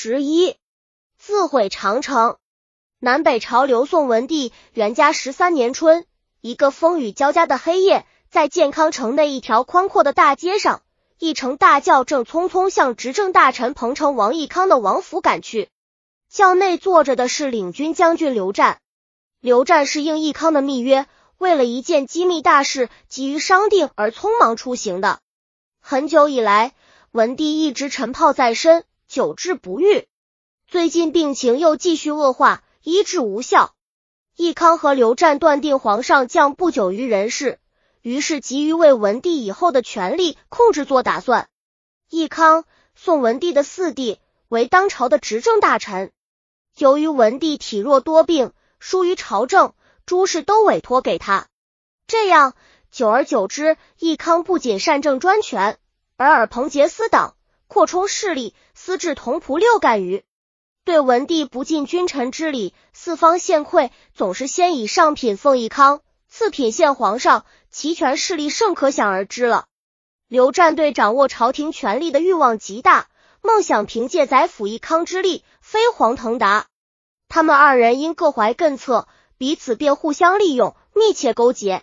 十一，自毁长城。南北朝刘宋文帝元嘉十三年春，一个风雨交加的黑夜，在建康城内一条宽阔的大街上，一乘大轿正匆匆向执政大臣彭城王义康的王府赶去。轿内坐着的是领军将军刘湛。刘湛是应义康的密约，为了一件机密大事急于商定而匆忙出行的。很久以来，文帝一直沉泡在身。久治不愈，最近病情又继续恶化，医治无效。义康和刘湛断定皇上将不久于人世，于是急于为文帝以后的权力控制做打算。义康，宋文帝的四弟，为当朝的执政大臣。由于文帝体弱多病，疏于朝政，诸事都委托给他。这样，久而久之，义康不仅善政专权，而尔朋结私党。扩充势力，私置同仆六干余，对文帝不尽君臣之礼，四方献馈，总是先以上品奉义康，次品献皇上，齐权势力甚可想而知了。刘湛对掌握朝廷权力的欲望极大，梦想凭借宰辅义康之力飞黄腾达。他们二人因各怀艮策，彼此便互相利用，密切勾结。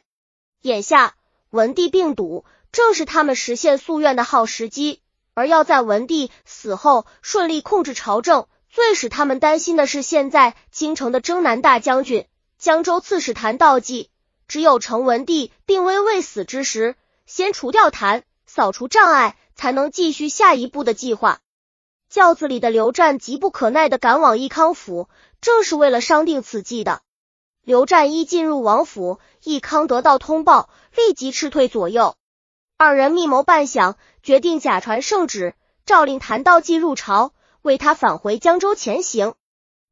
眼下文帝病笃，正是他们实现夙愿的好时机。而要在文帝死后顺利控制朝政，最使他们担心的是，现在京城的征南大将军、江州刺史谭道济，只有成文帝病危未死之时，先除掉谭，扫除障碍，才能继续下一步的计划。轿子里的刘湛急不可耐的赶往义康府，正是为了商定此计的。刘湛一进入王府，义康得到通报，立即撤退左右。二人密谋半晌。决定假传圣旨，诏令谭道济入朝，为他返回江州前行。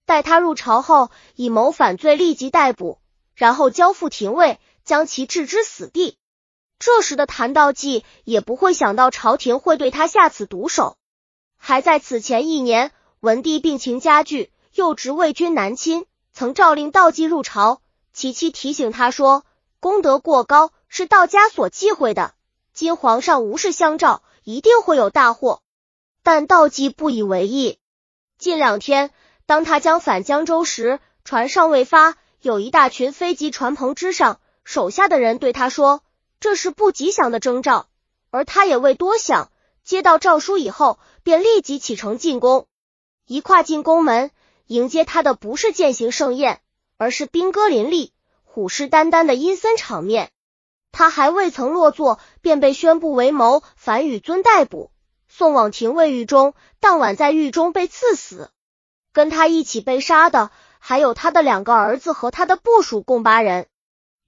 待他入朝后，以谋反罪立即逮捕，然后交付廷尉，将其置之死地。这时的谭道济也不会想到朝廷会对他下此毒手。还在此前一年，文帝病情加剧，又值魏军南侵，曾诏令道济入朝。其妻提醒他说，功德过高是道家所忌讳的。今皇上无事相召，一定会有大祸。但道济不以为意。近两天，当他将返江州时，船尚未发，有一大群飞机船棚之上，手下的人对他说：“这是不吉祥的征兆。”而他也未多想，接到诏书以后，便立即启程进宫。一跨进宫门，迎接他的不是践行盛宴，而是兵戈林立、虎视眈眈的阴森场面。他还未曾落座，便被宣布为谋反与尊逮捕，送往廷尉狱中。当晚在狱中被赐死。跟他一起被杀的还有他的两个儿子和他的部属，共八人。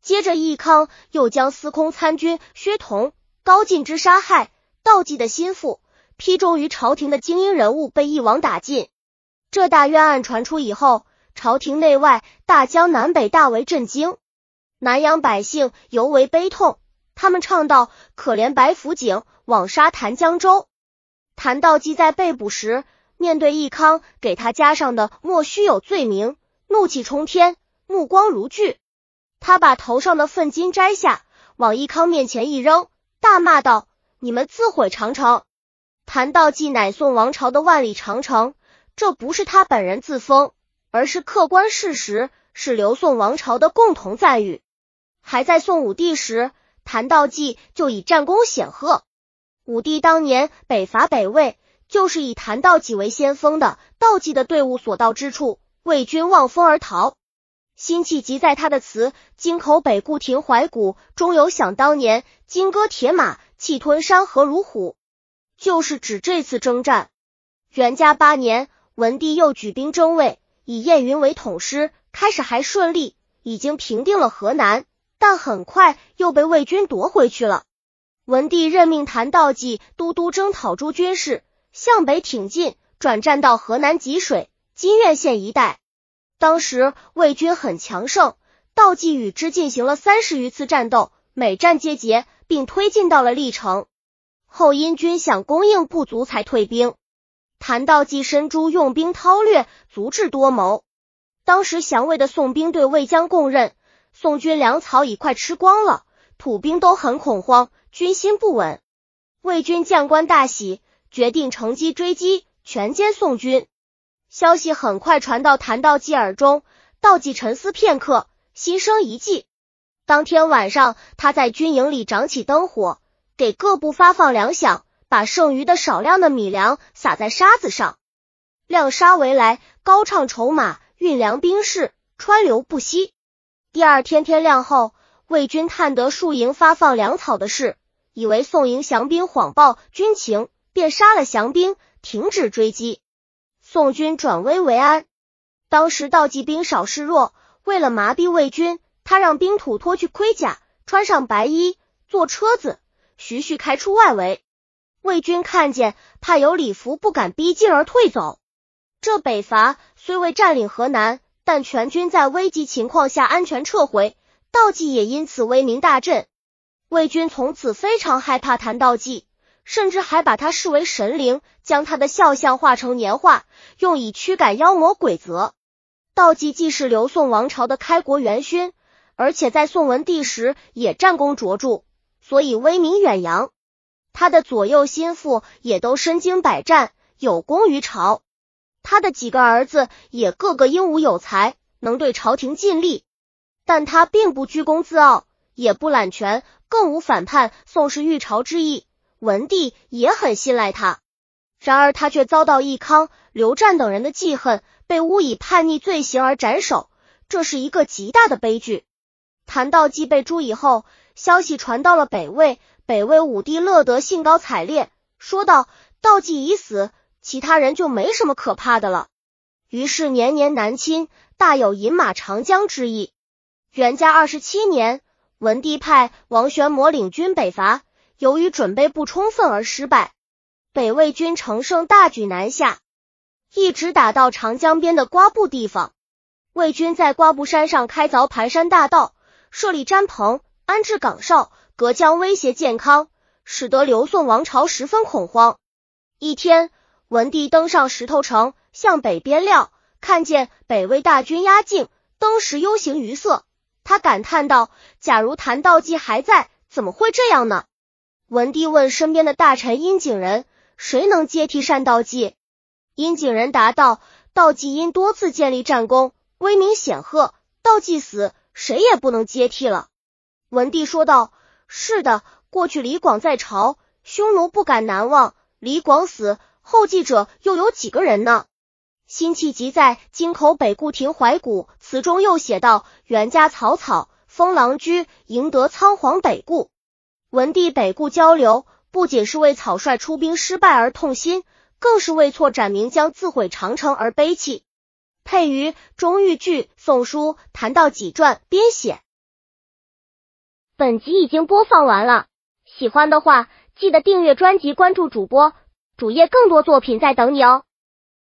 接着，义康又将司空参军薛同、高进之杀害，道济的心腹，批忠于朝廷的精英人物被一网打尽。这大冤案传出以后，朝廷内外、大江南北大为震惊。南阳百姓尤为悲痛，他们唱道：“可怜白府景，枉杀谭江州。”谭道济在被捕时，面对义康给他加上的莫须有罪名，怒气冲天，目光如炬。他把头上的粪巾摘下，往义康面前一扔，大骂道：“你们自毁长城！谭道济乃宋王朝的万里长城，这不是他本人自封，而是客观事实，是刘宋王朝的共同赞誉。”还在宋武帝时，谭道济就已战功显赫。武帝当年北伐北魏，就是以谭道济为先锋的。道济的队伍所到之处，魏军望风而逃。辛弃疾在他的词《京口北固亭怀古》中有想当年金戈铁马，气吞山河如虎，就是指这次征战。元嘉八年，文帝又举兵征魏，以燕云为统师，开始还顺利，已经平定了河南。但很快又被魏军夺回去了。文帝任命谭道济都督征讨诸军事，向北挺进，转战到河南吉水、金苑县一带。当时魏军很强盛，道济与之进行了三十余次战斗，每战皆捷，并推进到了历城。后因军饷供应不足，才退兵。谭道济身诛用兵韬略，足智多谋。当时降魏的宋兵对魏将供认。宋军粮草已快吃光了，土兵都很恐慌，军心不稳。魏军将官大喜，决定乘机追击，全歼宋军。消息很快传到谭道济耳中，道济沉思片刻，心生一计。当天晚上，他在军营里掌起灯火，给各部发放粮饷，把剩余的少量的米粮撒在沙子上，亮沙围来，高唱筹码，运粮兵士，川流不息。第二天天亮后，魏军探得戍营发放粮草的事，以为宋营降兵谎报军情，便杀了降兵，停止追击。宋军转危为安。当时道济兵少势弱，为了麻痹魏军，他让兵土脱去盔甲，穿上白衣，坐车子，徐徐开出外围。魏军看见，怕有礼服，不敢逼近而退走。这北伐虽未占领河南，但全军在危急情况下安全撤回，道济也因此威名大振。魏军从此非常害怕谭道济。甚至还把他视为神灵，将他的肖像画成年画，用以驱赶妖魔鬼则。道济既是刘宋王朝的开国元勋，而且在宋文帝时也战功卓著，所以威名远扬。他的左右心腹也都身经百战，有功于朝。他的几个儿子也个个英武有才，能对朝廷尽力。但他并不居功自傲，也不揽权，更无反叛宋氏御朝之意。文帝也很信赖他，然而他却遭到义康、刘湛等人的记恨，被诬以叛逆罪行而斩首，这是一个极大的悲剧。谭道济被诛以后，消息传到了北魏，北魏武帝乐得兴高采烈，说道：“道济已死，其他人就没什么可怕的了。”于是年年南侵，大有饮马长江之意。元嘉二十七年，文帝派王玄谟领军北伐。由于准备不充分而失败，北魏军乘胜大举南下，一直打到长江边的瓜埠地方。魏军在瓜埠山上开凿盘山大道，设立毡棚，安置岗哨，隔江威胁健康，使得刘宋王朝十分恐慌。一天，文帝登上石头城，向北边料，看见北魏大军压境，登时忧形于色。他感叹道：“假如谭道济还在，怎么会这样呢？”文帝问身边的大臣殷景仁：“谁能接替单道济？”殷景仁答道：“道济因多次建立战功，威名显赫，道济死，谁也不能接替了。”文帝说道：“是的，过去李广在朝，匈奴不敢难忘。李广死后继者又有几个人呢？”辛弃疾在《京口北固亭怀古》词中又写道：“袁家草草，封狼居，赢得仓皇北顾。”文帝北顾交流，不仅是为草率出兵失败而痛心，更是为错斩名将自毁长城而悲泣。配于中玉剧《宋书·谈到己传》编写。本集已经播放完了，喜欢的话记得订阅专辑，关注主播主页，更多作品在等你哦。